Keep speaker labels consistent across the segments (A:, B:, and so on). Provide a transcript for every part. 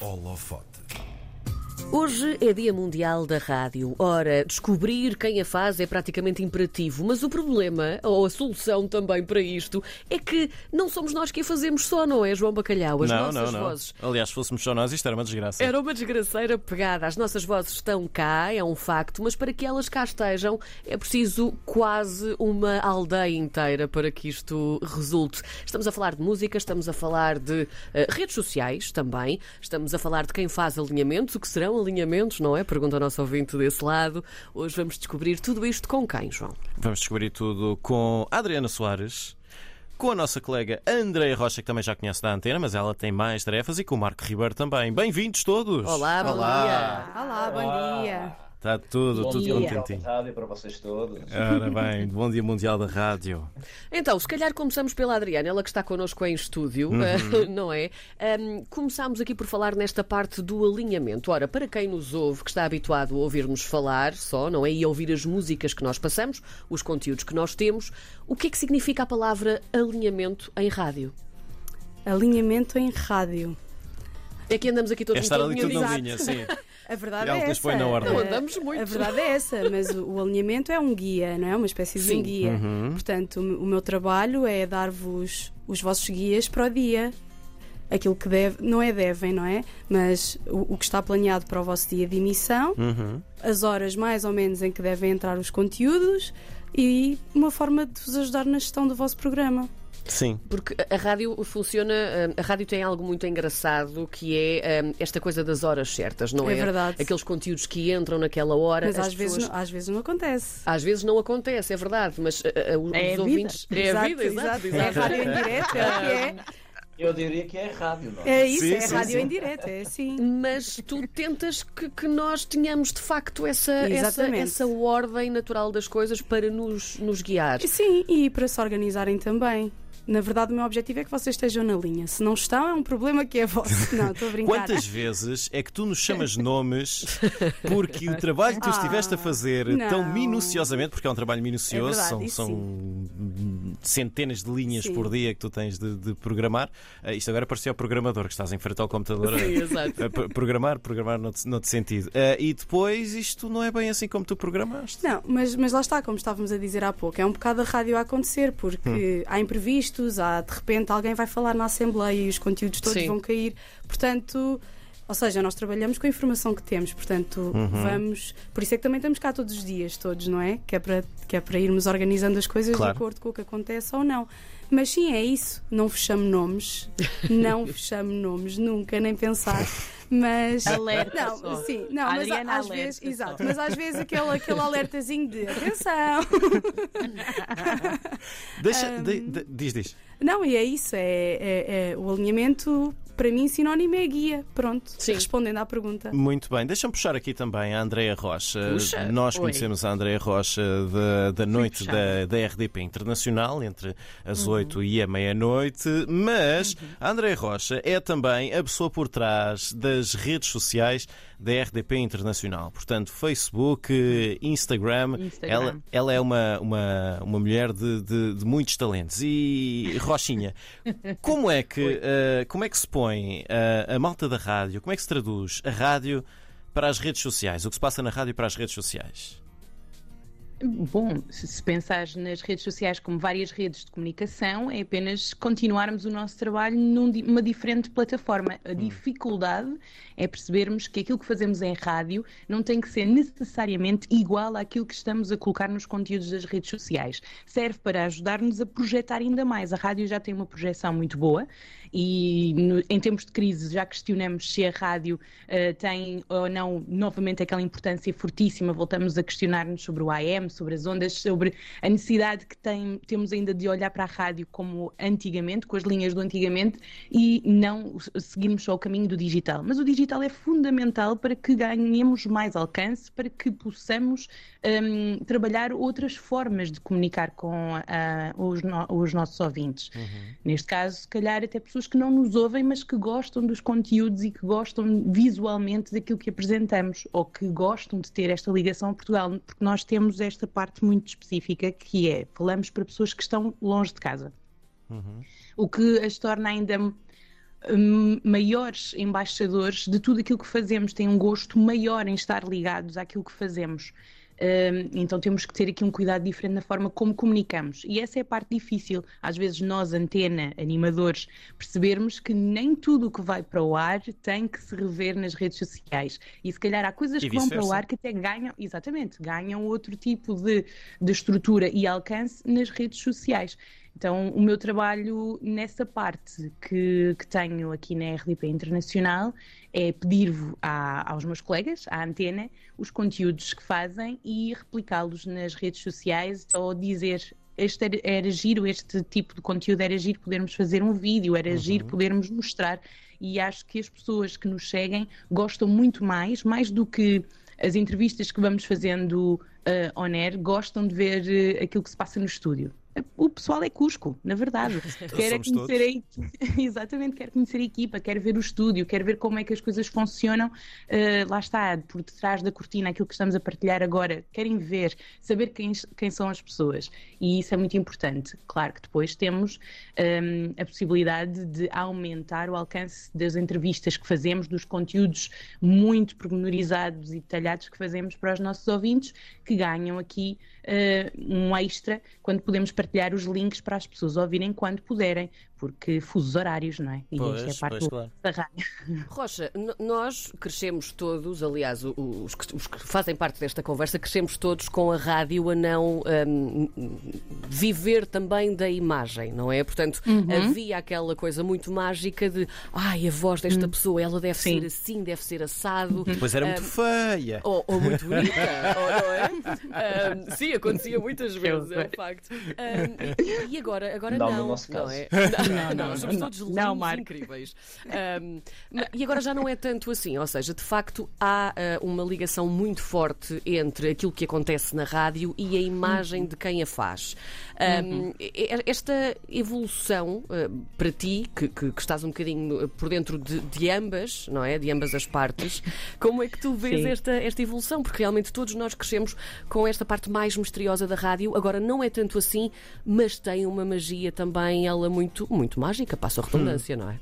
A: Holofote.
B: Hoje é Dia Mundial da Rádio. Ora, descobrir quem a faz é praticamente imperativo, mas o problema, ou a solução também para isto, é que não somos nós que a fazemos só, não é, João Bacalhau? As
C: não,
B: nossas
C: não, não.
B: vozes.
C: Aliás, se fôssemos só nós, isto era uma desgraça.
B: Era uma desgraceira pegada. As nossas vozes estão cá, é um facto, mas para que elas cá estejam é preciso quase uma aldeia inteira para que isto resulte. Estamos a falar de música, estamos a falar de eh, redes sociais também, estamos a falar de quem faz alinhamentos, o que serão alinhamentos, não é? Pergunta ao nosso ouvinte desse lado. Hoje vamos descobrir tudo isto com quem, João?
C: Vamos descobrir tudo com a Adriana Soares, com a nossa colega Andreia Rocha, que também já conhece da antena, mas ela tem mais tarefas, e com o Marco Ribeiro também. Bem-vindos todos!
B: Olá, bom dia.
D: Olá, bom dia.
C: Está tudo,
E: Bom
C: tudo
E: dia
C: contentinho.
E: Rádio para vocês todos.
C: Ora bem, bom dia Mundial da Rádio.
B: Então, se calhar começamos pela Adriana, ela que está connosco em estúdio, eh, não é? Ahm, começámos aqui por falar nesta parte do alinhamento. Ora, para quem nos ouve, que está habituado a ouvir-nos falar só, não é? E a ouvir as músicas que nós passamos, os conteúdos que nós temos, o que é que significa a palavra alinhamento em rádio?
D: Alinhamento em rádio.
B: É que andamos aqui todos
C: É estar ali tudo na
B: alinhados.
C: linha, sim.
D: A verdade é essa.
C: põe na ordem.
B: Não
D: A-
B: andamos muito.
D: A verdade é essa, mas o, o alinhamento é um guia, não é? Uma espécie de
B: Sim.
D: um guia.
C: Uhum.
D: Portanto, o, o meu trabalho é dar-vos os vossos guias para o dia. Aquilo que deve, não é devem, não é? Mas o, o que está planeado para o vosso dia de emissão,
C: Uhum.
D: as horas mais ou menos em que devem entrar os conteúdos e uma forma de vos ajudar na gestão do vosso programa.
C: Sim.
B: Porque a rádio funciona, a rádio tem algo muito engraçado que é hum, esta coisa das horas certas, não é?
D: É verdade.
B: Aqueles conteúdos que entram naquela hora.
D: Mas
B: as
D: às vezes,
B: pessoas-
D: não, às vezes não acontece.
B: Às vezes não acontece, é verdade, mas uh, uh, os
F: É a vida.
B: ouvintes. É a
D: Exato,
B: vida, exato.
D: exato. É a rádio em direto, é o que é.
E: Eu diria que é rádio, não é?
D: É isso,
C: Sim,
D: é
C: sim,
D: rádio
C: sim.
D: em direto, é assim.
B: Mas tu tentas que, que nós tenhamos de facto essa, essa, essa ordem natural das coisas para nos, nos guiar.
D: Sim, e para se organizarem também. Na verdade, o meu objetivo é que vocês estejam na linha. Se não estão, é um problema que é vosso. Não, estou a brincar.
C: Quantas vezes é que tu nos chamas nomes porque o trabalho que tu
D: Ah,
C: estiveste a fazer
D: não.
C: tão minuciosamente, porque é um trabalho minucioso,
D: É verdade,
C: são, são centenas de linhas
D: Sim.
C: por dia que tu tens de, de programar. Ah, isto agora parecia o programador que estás em frente ao computador a- a pro- programar, programar noutro, noutro sentido. Ah, e depois isto não é bem assim como tu programaste.
D: Não, mas, mas lá está, como estávamos a dizer há pouco, é um bocado a rádio a acontecer, porque há imprevistos, há de repente alguém vai falar na Assembleia e os conteúdos todos
B: Sim.
D: vão cair. Portanto, ou seja, nós trabalhamos com a informação que temos, portanto, vamos. Por isso é que também estamos cá todos os dias, todos, não é? Que é para, que é para irmos organizando as coisas
C: Claro.
D: de acordo com o que acontece ou não. Mas sim, é isso. Não fechamos nomes, não fechamos nomes, nunca, nem pensar. Mas.
F: Alerta
D: Não,
F: só.
D: sim, não,
F: A
D: mas
F: Adriana
D: às
F: alerta
D: vezes,
F: só.
D: exato, mas às vezes aquele, aquele alertazinho de atenção.
C: Deixa, de- de- diz, diz.
D: Não, e é isso, é, é- é- o alinhamento para mim sinónimo é guia. Pronto,
B: Sim.
D: respondendo à pergunta.
C: Muito bem, deixa-me puxar aqui também a Andreia Rocha.
B: Puxa.
C: Nós
B: Oi.
C: conhecemos a Andreia Rocha da, da noite da, da RDP Internacional, entre as 8 e a meia-noite, mas a Andreia Rocha é também a pessoa por trás das redes sociais da RDP Internacional. Portanto, Facebook, Instagram.
F: Instagram.
C: Ela, ela é uma, uma, uma mulher de, de, de muitos talentos. E, Rochinha, como é que, eh, como é que se põe eh, a malta da rádio, como é que se traduz a rádio para as redes sociais? O que se passa na rádio para as redes sociais?
F: Bom, se pensares nas redes sociais como várias redes de comunicação, é apenas continuarmos o nosso trabalho numa diferente plataforma. A dificuldade é percebermos que aquilo que fazemos em rádio não tem que ser necessariamente igual àquilo que estamos a colocar nos conteúdos das redes sociais. Serve para ajudar-nos a projetar ainda mais. A rádio já tem uma projeção muito boa e no- em tempos de crise já questionamos se a rádio eh, tem ou não novamente aquela importância fortíssima. Voltamos a questionar-nos sobre o AM, sobre as ondas, sobre a necessidade que tem- temos ainda de olhar para a rádio como antigamente, com as linhas do antigamente, e não seguirmos só o caminho do digital. Mas o digital é fundamental para que ganhemos mais alcance, para que possamos hum, trabalhar outras formas de comunicar com ah, os, no- os nossos ouvintes. Neste caso, se calhar até pessoas que não nos ouvem, mas que gostam dos conteúdos e que gostam visualmente daquilo que apresentamos, ou que gostam de ter esta ligação a Portugal, porque nós temos esta parte muito específica que é, falamos para pessoas que estão longe de casa. O que as torna ainda hum, maiores embaixadores de tudo aquilo que fazemos, têm um gosto maior em estar ligados àquilo que fazemos. Então temos que ter aqui um cuidado diferente na forma como comunicamos. E essa é a parte difícil. Às vezes nós, antena, animadores, percebermos que nem tudo o que vai para o ar tem que se rever nas redes sociais. E se calhar há coisas que vão para o ar que até ganham, exatamente, ganham outro tipo de, de estrutura e alcance nas redes sociais. Então, o meu trabalho nessa parte que, que tenho aqui na RDP Internacional é pedir a- aos meus colegas, à antena, os conteúdos que fazem e replicá-los nas redes sociais ou dizer. Este era, giro, este tipo de conteúdo era giro podermos fazer um vídeo, era giro podermos mostrar. E acho que as pessoas que nos seguem gostam muito mais, mais do que as entrevistas que vamos fazendo uh, on air, gostam de ver uh, aquilo que se passa no estúdio. O pessoal é Cusco, na verdade. quer
C: Somos
F: conhecer a equipa, exatamente, quer conhecer a equipa, quer ver o estúdio, quer ver como é que as coisas funcionam. Uh, lá está, por detrás da cortina, aquilo que estamos a partilhar agora, querem ver, saber quem, quem são as pessoas. E isso é muito importante. Claro que depois temos um, a possibilidade de aumentar o alcance das entrevistas que fazemos, dos conteúdos muito pormenorizados e detalhados que fazemos para os nossos ouvintes, que ganham aqui uh, um extra quando podemos partilhar os links para as pessoas ouvirem quando puderem, porque fusos horários, não é? E
C: Pois,
F: esta é a parte
C: pois, claro.
F: da rádio.
B: Rocha, nós crescemos todos, aliás, os que, os que fazem parte desta conversa, crescemos todos com a rádio a não hum, viver também da imagem, não é? Portanto, havia aquela coisa muito mágica de ai, a voz desta pessoa, ela deve
F: Sim.
B: ser assim, deve ser assado.
C: Pois era muito feia.
B: Ou, ou muito bonita, ou, não é? Ahm, sim, acontecia muitas vezes, é um facto. Ahm, e- e agora, agora
E: Não,
B: não,
E: no nosso
B: não
E: caso.
B: é?
F: Não, não,
B: nós somos
F: não.
B: todos
F: Não, Marco.
B: incríveis. Ma- e agora já não é tanto assim, ou seja, de facto há ah, uma ligação muito forte entre aquilo que acontece na rádio e a imagem de quem a faz. E- e- Esta evolução ah, para ti, que, que- que estás um bocadinho ah, por dentro de, de ambas, não é? De ambas as partes, como é que tu vês
F: Sim.
B: esta, esta evolução? Porque realmente todos nós crescemos com esta parte mais misteriosa da rádio. Agora não é tanto assim, mas tem uma magia também, ela muito, muito mágica, passa a redundância, não é?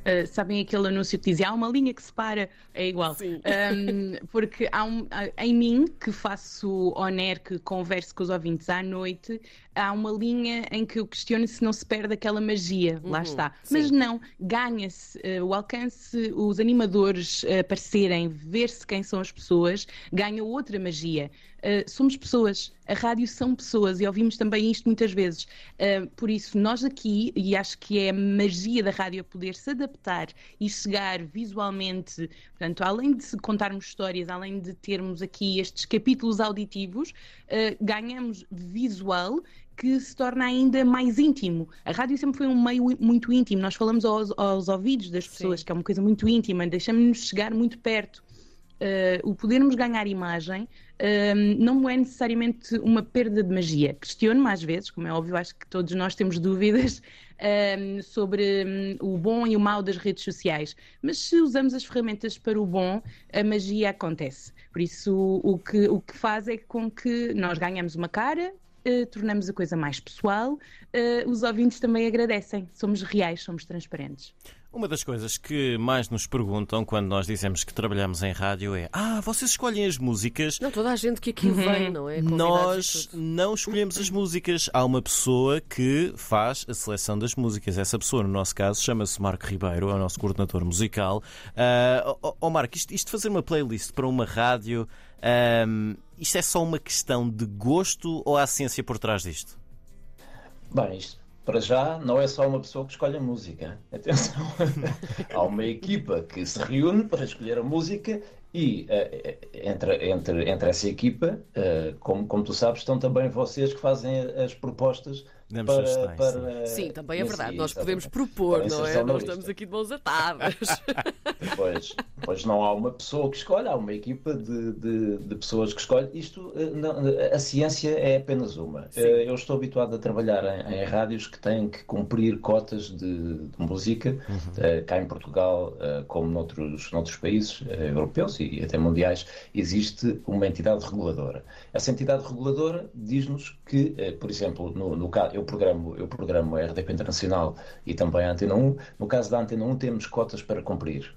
F: Uh, sabem aquele anúncio que dizia há uma linha que separa? É igual.
B: Sim.
F: Um, porque há um, há- em mim, que faço on air, que converso com os ouvintes à noite, há uma linha em que eu questiono se não se perde aquela magia. Lá está. Mas
B: sim.
F: não, ganha-se uh, o alcance, os animadores uh, aparecerem, ver-se quem são as pessoas, ganha outra magia. Uh, somos pessoas, a rádio são pessoas e ouvimos também isto muitas vezes. Uh, por isso, nós aqui, e acho que é a magia da rádio a poder se adaptar e chegar visualmente, portanto, além de contarmos histórias, além de termos aqui estes capítulos auditivos, uh, ganhamos visual que se torna ainda mais íntimo. A rádio sempre foi um meio muito íntimo, nós falamos aos, aos ouvidos das pessoas,
B: Sim.
F: que é uma coisa muito íntima, deixamos-nos chegar muito perto. Uh, o podermos ganhar imagem um, não é necessariamente uma perda de magia. Questiono-me às vezes, como é óbvio, acho que todos nós temos dúvidas um, sobre um, o bom e o mau das redes sociais. Mas se usamos as ferramentas para o bom, a magia acontece. Por isso, o, o que, o que faz é com que nós ganhamos uma cara. Uh, tornamos a coisa mais pessoal, uh, os ouvintes também agradecem. Somos reais, somos transparentes.
C: Uma das coisas que mais nos perguntam quando nós dizemos que trabalhamos em rádio é: Ah, vocês escolhem as músicas?
B: Não, toda a gente que aqui vem, não é? Convidados
C: Nós não escolhemos as músicas. Há uma pessoa que faz a seleção das músicas. Essa pessoa, no nosso caso, chama-se Marco Ribeiro, é o nosso coordenador musical. Ah, Ó oh, Marco, isto, isto de fazer uma playlist para uma rádio, ahm, isto é só uma questão de gosto ou há ciência por trás disto?
E: Bem, isto para já não é só uma pessoa que escolhe a música. Atenção, há uma equipa que se reúne para escolher a música e eh, entre, entre, entre essa equipa, eh, como, como tu sabes, estão também vocês que fazem as propostas para,
C: sugestões,
E: para-
B: Sim, também é verdade. Nós
E: exatamente.
B: podemos propor, não é? Nós estamos aqui de mãos atadas.
E: Pois, pois não há uma pessoa que escolhe, há uma equipa de, de, de pessoas que escolhe. Isto, eh, não, a ciência é apenas uma. Eh, Eu estou habituado a trabalhar em, em rádios que têm que cumprir cotas de, de música, eh, cá em Portugal, eh, como noutros, noutros países eh, europeus e até mundiais, existe uma entidade reguladora. Essa entidade reguladora diz-nos que, eh, por exemplo, no, no caso, eu programo, eu programo a RDP Internacional e também a Antena 1. No caso da Antena 1 temos cotas para cumprir.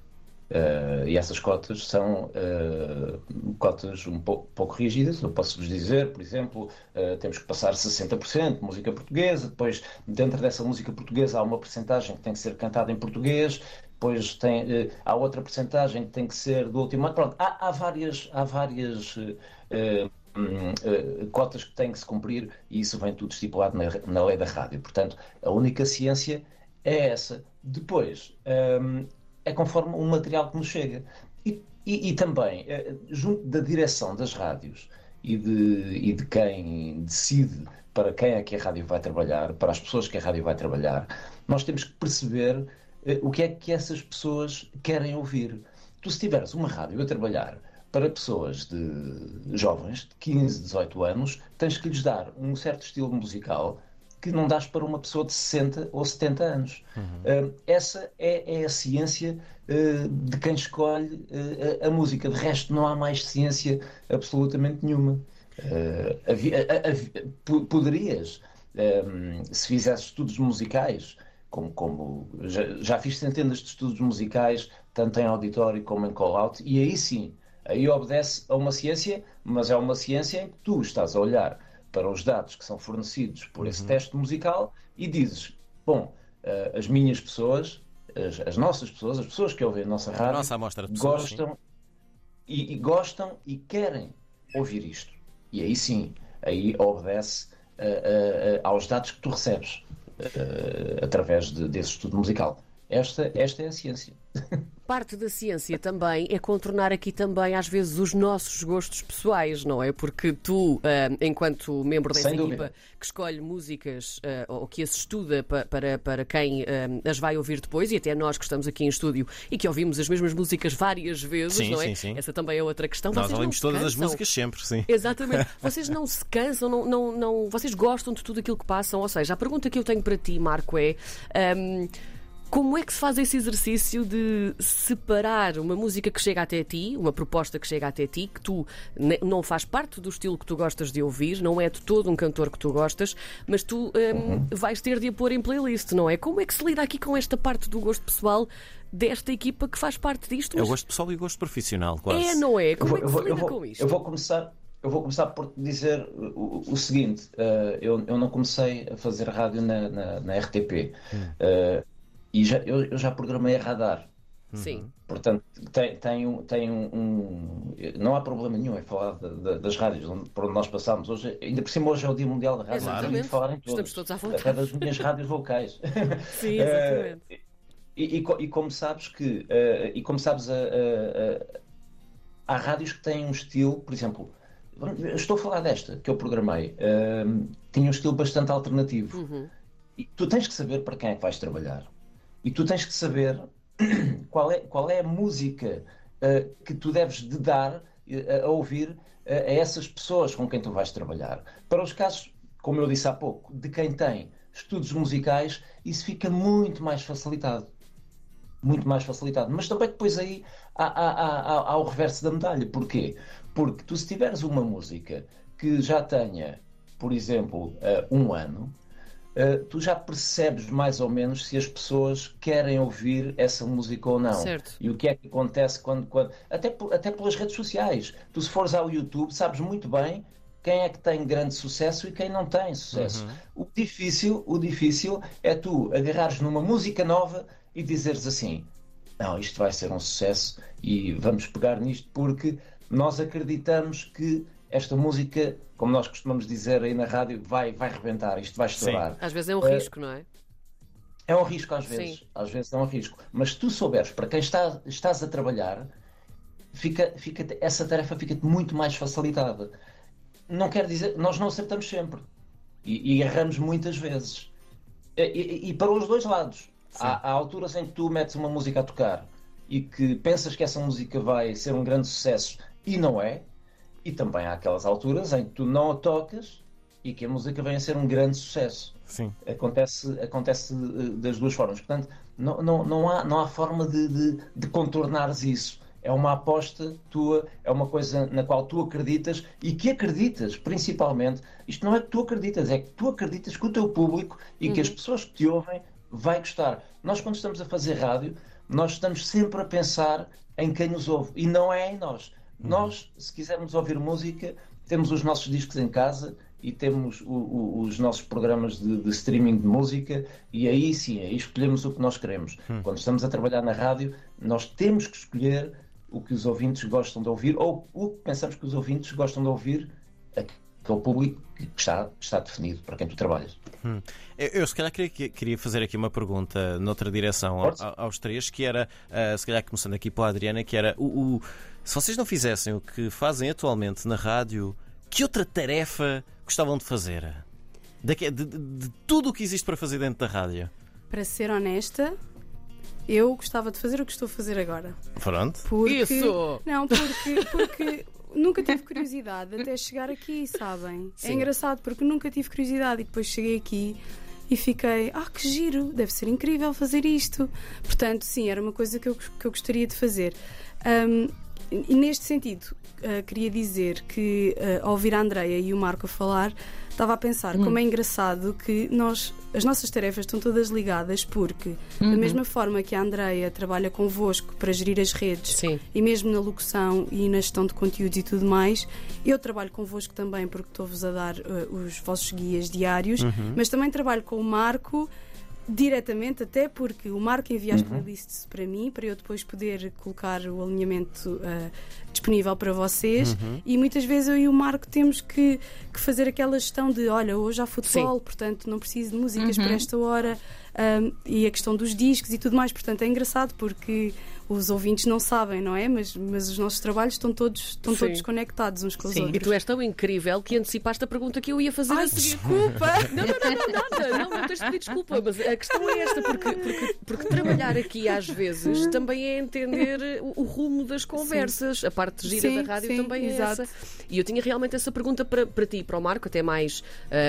E: Uh, e essas cotas são uh, cotas um pouco, pouco, rígidas. Eu posso-vos dizer, por exemplo, uh, temos que passar 60% de música portuguesa, depois, dentro dessa música portuguesa, há uma porcentagem que tem que ser cantada em português, depois tem, há outra porcentagem que tem que ser do último ano. Pronto, há, há várias, há várias cotas que têm que se cumprir e isso vem tudo estipulado na, na lei da rádio. Portanto, a única ciência é essa. Depois. Um, é conforme o material que nos chega. E, e, e também, eh, junto da direção das rádios e de, e de quem decide para quem é que a rádio vai trabalhar, para as pessoas que a rádio vai trabalhar, nós temos que perceber eh, o que é que essas pessoas querem ouvir. Tu, se tiveres uma rádio a trabalhar para pessoas de jovens, de 15, 18 anos, tens que lhes dar um certo estilo musical que não dás para uma pessoa de 60 ou 70 anos. Uhum. Uh, essa é, é, a ciência uh, de quem escolhe uh, a, a, música. De resto, não há mais ciência absolutamente nenhuma. Havia, havia, poderias, um, se fizesse estudos musicais, como, como já, já, fiz centenas de estudos musicais, tanto em auditório como em call-out, e aí sim, aí obedece a uma ciência, mas é uma ciência em que tu estás a olhar para os dados que são fornecidos por esse uhum. teste musical e dizes: bom, uh, as minhas pessoas, as, as, nossas pessoas, as pessoas que ouvem a nossa rádio, a
C: nossa amostra de pessoas,
E: gostam, e, e, gostam e querem ouvir isto. E aí sim, aí obedece uh, uh, aos dados que tu recebes através de, desse estudo musical. Esta, esta é a ciência.
B: Parte da ciência também é contornar aqui também, às vezes, os nossos gostos pessoais, não é? Porque tu, uh, enquanto membro dessa equipa que escolhe músicas uh, ou que as estuda pa, para, para quem uh, as vai ouvir depois, e até nós que estamos aqui em estúdio e que ouvimos as mesmas músicas várias vezes,
C: sim,
B: não é?
C: Sim, sim.
B: Essa também é outra questão.
C: Nós ouvimos todas as músicas sempre, sim.
B: Exatamente. Vocês não se cansam, não, não, não, vocês gostam de tudo aquilo que passam. Ou seja, a pergunta que eu tenho para ti, Marco, é. Um, como é que se faz esse exercício de separar uma música que chega até ti, uma proposta que chega até ti, que tu não faz parte do estilo que tu gostas de ouvir, não é de todo um cantor que tu gostas, mas tu um, uhum. vais ter de a pôr em playlist, não é? Como é que se lida aqui com esta parte do gosto pessoal desta equipa que faz parte disto?
C: É o gosto pessoal e o gosto profissional, quase.
B: É, não é? Como vou, é que se lida vou, com isto?
E: Eu vou começar. Eu vou começar por dizer o, o seguinte: uh, eu, eu, não comecei a fazer rádio na, na, na RTP. Hum. Uh, e já, eu, eu já programei a radar.
B: Sim.
E: Portanto, tem, tem, um, tem um, um, Não há problema nenhum em falar de, de, das rádios onde, por onde nós passamos. Hoje, ainda por cima, hoje é o Dia Mundial da Rádio.
B: Exatamente.
E: Falar em
B: todos, Estamos todos à vontade.
E: Até das minhas rádios locais.
B: Sim, exatamente. Uh,
E: e, e, e, como sabes que. Uh, e como sabes, uh, há rádios que têm um estilo, por exemplo. Estou a falar desta que eu programei. tinha um estilo bastante alternativo. Uhum. E tu tens que saber para quem é que vais trabalhar. E tu tens que saber qual é, qual é a música uh, que tu deves de dar uh, a ouvir uh, a essas pessoas com quem tu vais trabalhar. Para os casos, como eu disse há pouco, de quem tem estudos musicais, isso fica muito mais facilitado. Muito mais facilitado. Mas também depois aí há, há, há, há o reverso da medalha. Porquê? Porque tu se tiveres uma música que já tenha, por exemplo, um ano, Uh, tu já percebes mais ou menos se as pessoas querem ouvir essa música ou não.
B: Certo.
E: E o que é que acontece quando. quando até, até pelas redes sociais. Tu, se fores ao YouTube, sabes muito bem quem é que tem grande sucesso e quem não tem sucesso. Uhum. O, difícil, o difícil é tu agarrares numa música nova e dizeres assim: não, isto vai ser um sucesso e vamos pegar nisto porque nós acreditamos que esta música, como nós costumamos dizer aí na rádio, vai, vai rebentar, isto vai estourar.
B: Sim. Às vezes é um é, risco, não é?
E: É um risco às vezes, Sim. às vezes é um risco. Mas se tu souberes para quem está, estás a trabalhar, fica, fica, essa tarefa fica-te muito mais facilitada. Não quer dizer, nós não acertamos sempre e, e erramos muitas vezes. E, e, e para os dois lados. Há, há, alturas em que tu metes uma música a tocar e que pensas que essa música vai ser um grande sucesso e não é, e também há aquelas alturas em que tu não a tocas e que a música vem a ser um grande sucesso.
C: Sim.
E: Acontece, acontece eh, das duas formas. Portanto, não, não, não, há, não há forma de, de, de contornares isso. é uma aposta tua, é uma coisa na qual tu acreditas e que acreditas, principalmente. Isto não é que tu acreditas, é que tu acreditas que o teu público e que as pessoas que te ouvem vai gostar. Nós, quando estamos a fazer rádio, nós estamos sempre a pensar em quem nos ouve e não é em nós. Nós, se quisermos ouvir música, temos os nossos discos em casa e temos o, o, os nossos programas de, de, streaming de música e aí sim, aí escolhemos o que nós queremos. Hum. Quando estamos a trabalhar na rádio, nós temos que escolher o que os ouvintes gostam de ouvir ou o que pensamos que os ouvintes gostam de ouvir aquele público que está, está definido para quem tu trabalhas.
C: Hum. Eu, eu, se calhar queria, queria, fazer aqui uma pergunta noutra direção ao, aos três, que era, uh, se calhar começando aqui pela Adriana, que era o, o, se vocês não fizessem o que fazem atualmente na rádio, que outra tarefa gostavam de fazer? De, de, de, de tudo o que existe para fazer dentro da rádio?
D: Para ser honesta, eu gostava de fazer o que estou a fazer agora.
C: Pronto.
D: Porque,
B: Isso!
D: Não, porque, porque nunca tive curiosidade até chegar aqui, sabem? É Sim. É engraçado porque nunca tive curiosidade e depois cheguei aqui e fiquei, ah, que giro, deve ser incrível fazer isto. Portanto, sim, era uma coisa que eu, que eu gostaria de fazer. Um, e neste sentido, uh, queria dizer que uh, ao ouvir a Andreia e o Marco a falar, estava a pensar hum. como é engraçado que nós as nossas tarefas estão todas ligadas porque uhum. da mesma forma que a Andreia trabalha convosco para gerir as redes
B: Sim.
D: e mesmo na locução e na gestão de conteúdos e tudo mais, eu trabalho convosco também porque estou-vos a dar uh, os vossos guias diários, uhum. mas também trabalho com o Marco diretamente, até porque o Marco envia as uhum. playlists para mim, para eu depois poder colocar o alinhamento uh, disponível para vocês. Uhum. E muitas vezes eu e o Marco temos que, que fazer aquela gestão de: olha, hoje há futebol, Sim. portanto não preciso de músicas uhum. para esta hora, um, e a questão dos discos e tudo mais. Portanto, é engraçado porque os ouvintes não sabem, não é? Mas, mas os nossos trabalhos estão todos, estão todos conectados uns com os
B: Sim.
D: outros.
B: E tu és tão incrível que antecipaste a pergunta que eu ia fazer
D: Ai,
B: a seguir.
D: Desculpa!
B: Não, não, não, não, nada. Não, não tens de pedir desculpa. Mas a questão é esta, porque, porque, porque trabalhar aqui às vezes também é entender o, o rumo das conversas. Sim. A parte gira sim, da rádio sim, também é exato. essa. E eu tinha realmente essa pergunta para, para ti e para o Marco, até mais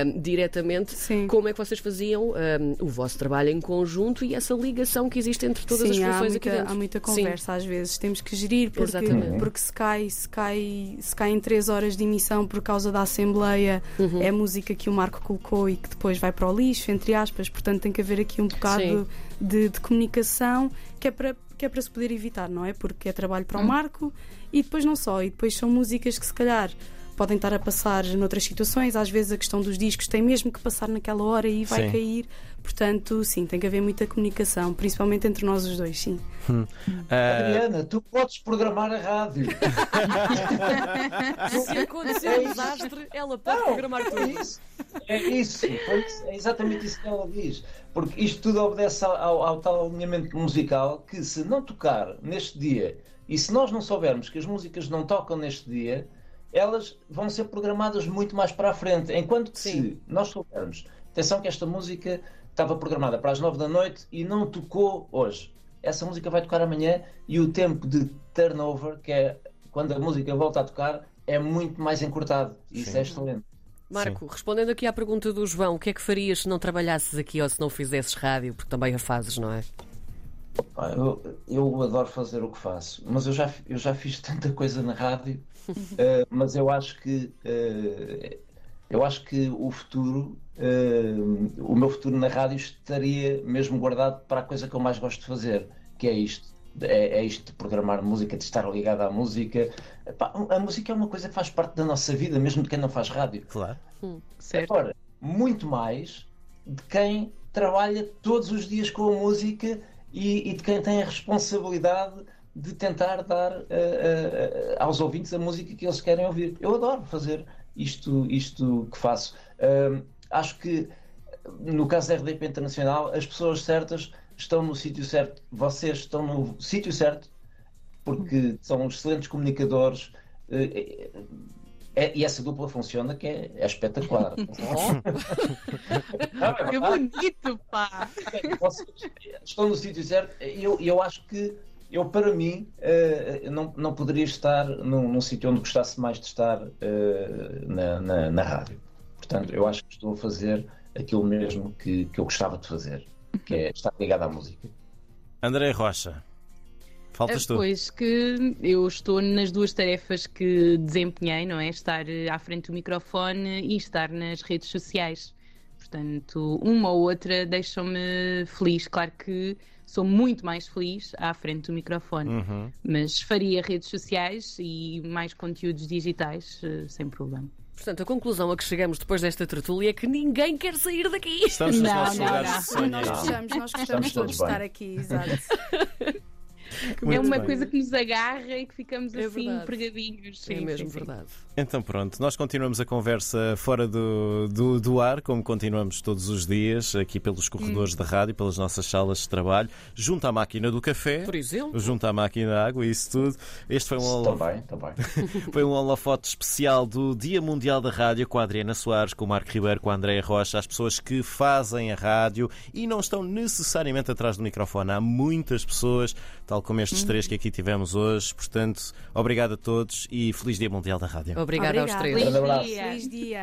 B: um, diretamente. Como é que vocês faziam um, o vosso trabalho em conjunto e essa ligação que existe entre todas as funções
D: muita,
B: aqui dentro?
D: Há muita conversa às vezes vezes temos que gerir porque, porque se cai, se cai, se cai em três horas de emissão por causa da Assembleia, uhum. é música que o Marco colocou e que depois vai para o lixo, entre aspas, portanto tem que haver aqui um bocado de, de, comunicação que é para que é para se poder evitar, não é? Porque é trabalho para o hum. Marco e depois não só, e depois são músicas que se calhar podem estar a passar noutras situações. Às vezes a questão dos discos tem mesmo que passar naquela hora e vai sim. cair. Portanto, sim, tem que haver muita comunicação, principalmente entre nós os dois, sim. Hum.
E: Uh... Adriana, tu podes programar a rádio.
B: Se acontecer um desastre, ela pode Não, programar é tudo.
E: É isso, é isso, é exatamente isso que ela diz. Porque isto tudo obedece ao, ao, ao tal alinhamento musical que, se não tocar neste dia e se nós não soubermos que as músicas não tocam neste dia, elas vão ser programadas muito mais para a frente. Enquanto que Sim. se nós soubermos, atenção que esta música estava programada para as nove da noite e não tocou hoje. Essa música vai tocar amanhã e o tempo de turnover, que é quando a música volta a tocar, é muito mais encurtado. Isso Sim. é excelente.
B: Marco, Sim. respondendo aqui à pergunta do João, o que é que farias se não trabalhasses aqui ou se não fizesses rádio? Porque também a fazes, não é?
E: Eu, eu adoro fazer o que faço, mas eu já, eu já fiz tanta coisa na rádio, uh, mas eu acho que uh, eu acho que o futuro, uh, o meu futuro na rádio estaria mesmo guardado para a coisa que eu mais gosto de fazer, que é isto. É, é isto de programar música, de estar ligado à música. Epá, a música é uma coisa que faz parte da nossa vida, mesmo de quem não faz rádio.
C: Claro.
B: Hum, certo.
E: Agora, muito mais de quem trabalha todos os dias com a música e, e de quem tem a responsabilidade de tentar dar uh, uh, aos ouvintes a música que eles querem ouvir. Eu adoro fazer isto, isto que faço. Uh, acho que no caso da RDP Internacional, as pessoas certas estão no sítio certo. Vocês estão no sítio certo porque são excelentes comunicadores. É, e essa dupla funciona que é, é espetacular.
F: Não, é que bonito, pá!
E: Vocês estão no sítio certo. Eu, eu acho que eu, para mim, uh, não, não poderia estar num, num sítio onde gostasse mais de estar uh, na, na, na, rádio. Portanto, eu acho que estou a fazer aquilo mesmo que, que eu gostava de fazer, que é estar ligado à música.
C: André Rocha. Faltas tu.
F: Pois que eu estou nas duas tarefas que desempenhei, não é? Estar à frente do microfone e estar nas redes sociais. Portanto, uma ou outra deixam-me feliz. Claro que sou muito mais feliz à frente do microfone,
C: Uhum.
F: mas faria redes sociais e mais conteúdos digitais eh, sem problema.
B: Portanto, a conclusão a que chegamos depois desta tertúlia é que ninguém quer sair daqui.
C: Estamos nos
F: Não,
C: nossos
F: não,
C: lugares
F: não.
C: de sonho.
D: Nós gostamos, nós gostamos
E: Estamos
D: todos de estar
E: bem.
D: aqui, exato.
F: é uma
C: bem.
F: coisa que nos agarra e que ficamos
B: É
F: assim
B: verdade.
F: pregadinhos.
B: É
F: Sim,
B: mesmo
F: sim, sim.
B: verdade.
C: Então pronto, nós continuamos a conversa fora do, do, do ar, como continuamos todos os dias, aqui pelos corredores da rádio, pelas nossas salas de trabalho, junto à máquina do café,
B: Por exemplo.
C: junto à máquina da água e isso tudo. Este foi um, holo-
E: Também, também.
C: foi um holofote especial do Dia Mundial da Rádio com a Adriana Soares, com o Marco Ribeiro, com a Andréia Rocha, as pessoas que fazem a rádio e não estão necessariamente atrás do microfone. Há muitas pessoas, tal como estes três que aqui tivemos hoje. Portanto, obrigado a todos e feliz Dia Mundial da Rádio.
B: Obrigada aos três.
F: Feliz
E: Grande abraço.
F: dia.
D: Feliz dia.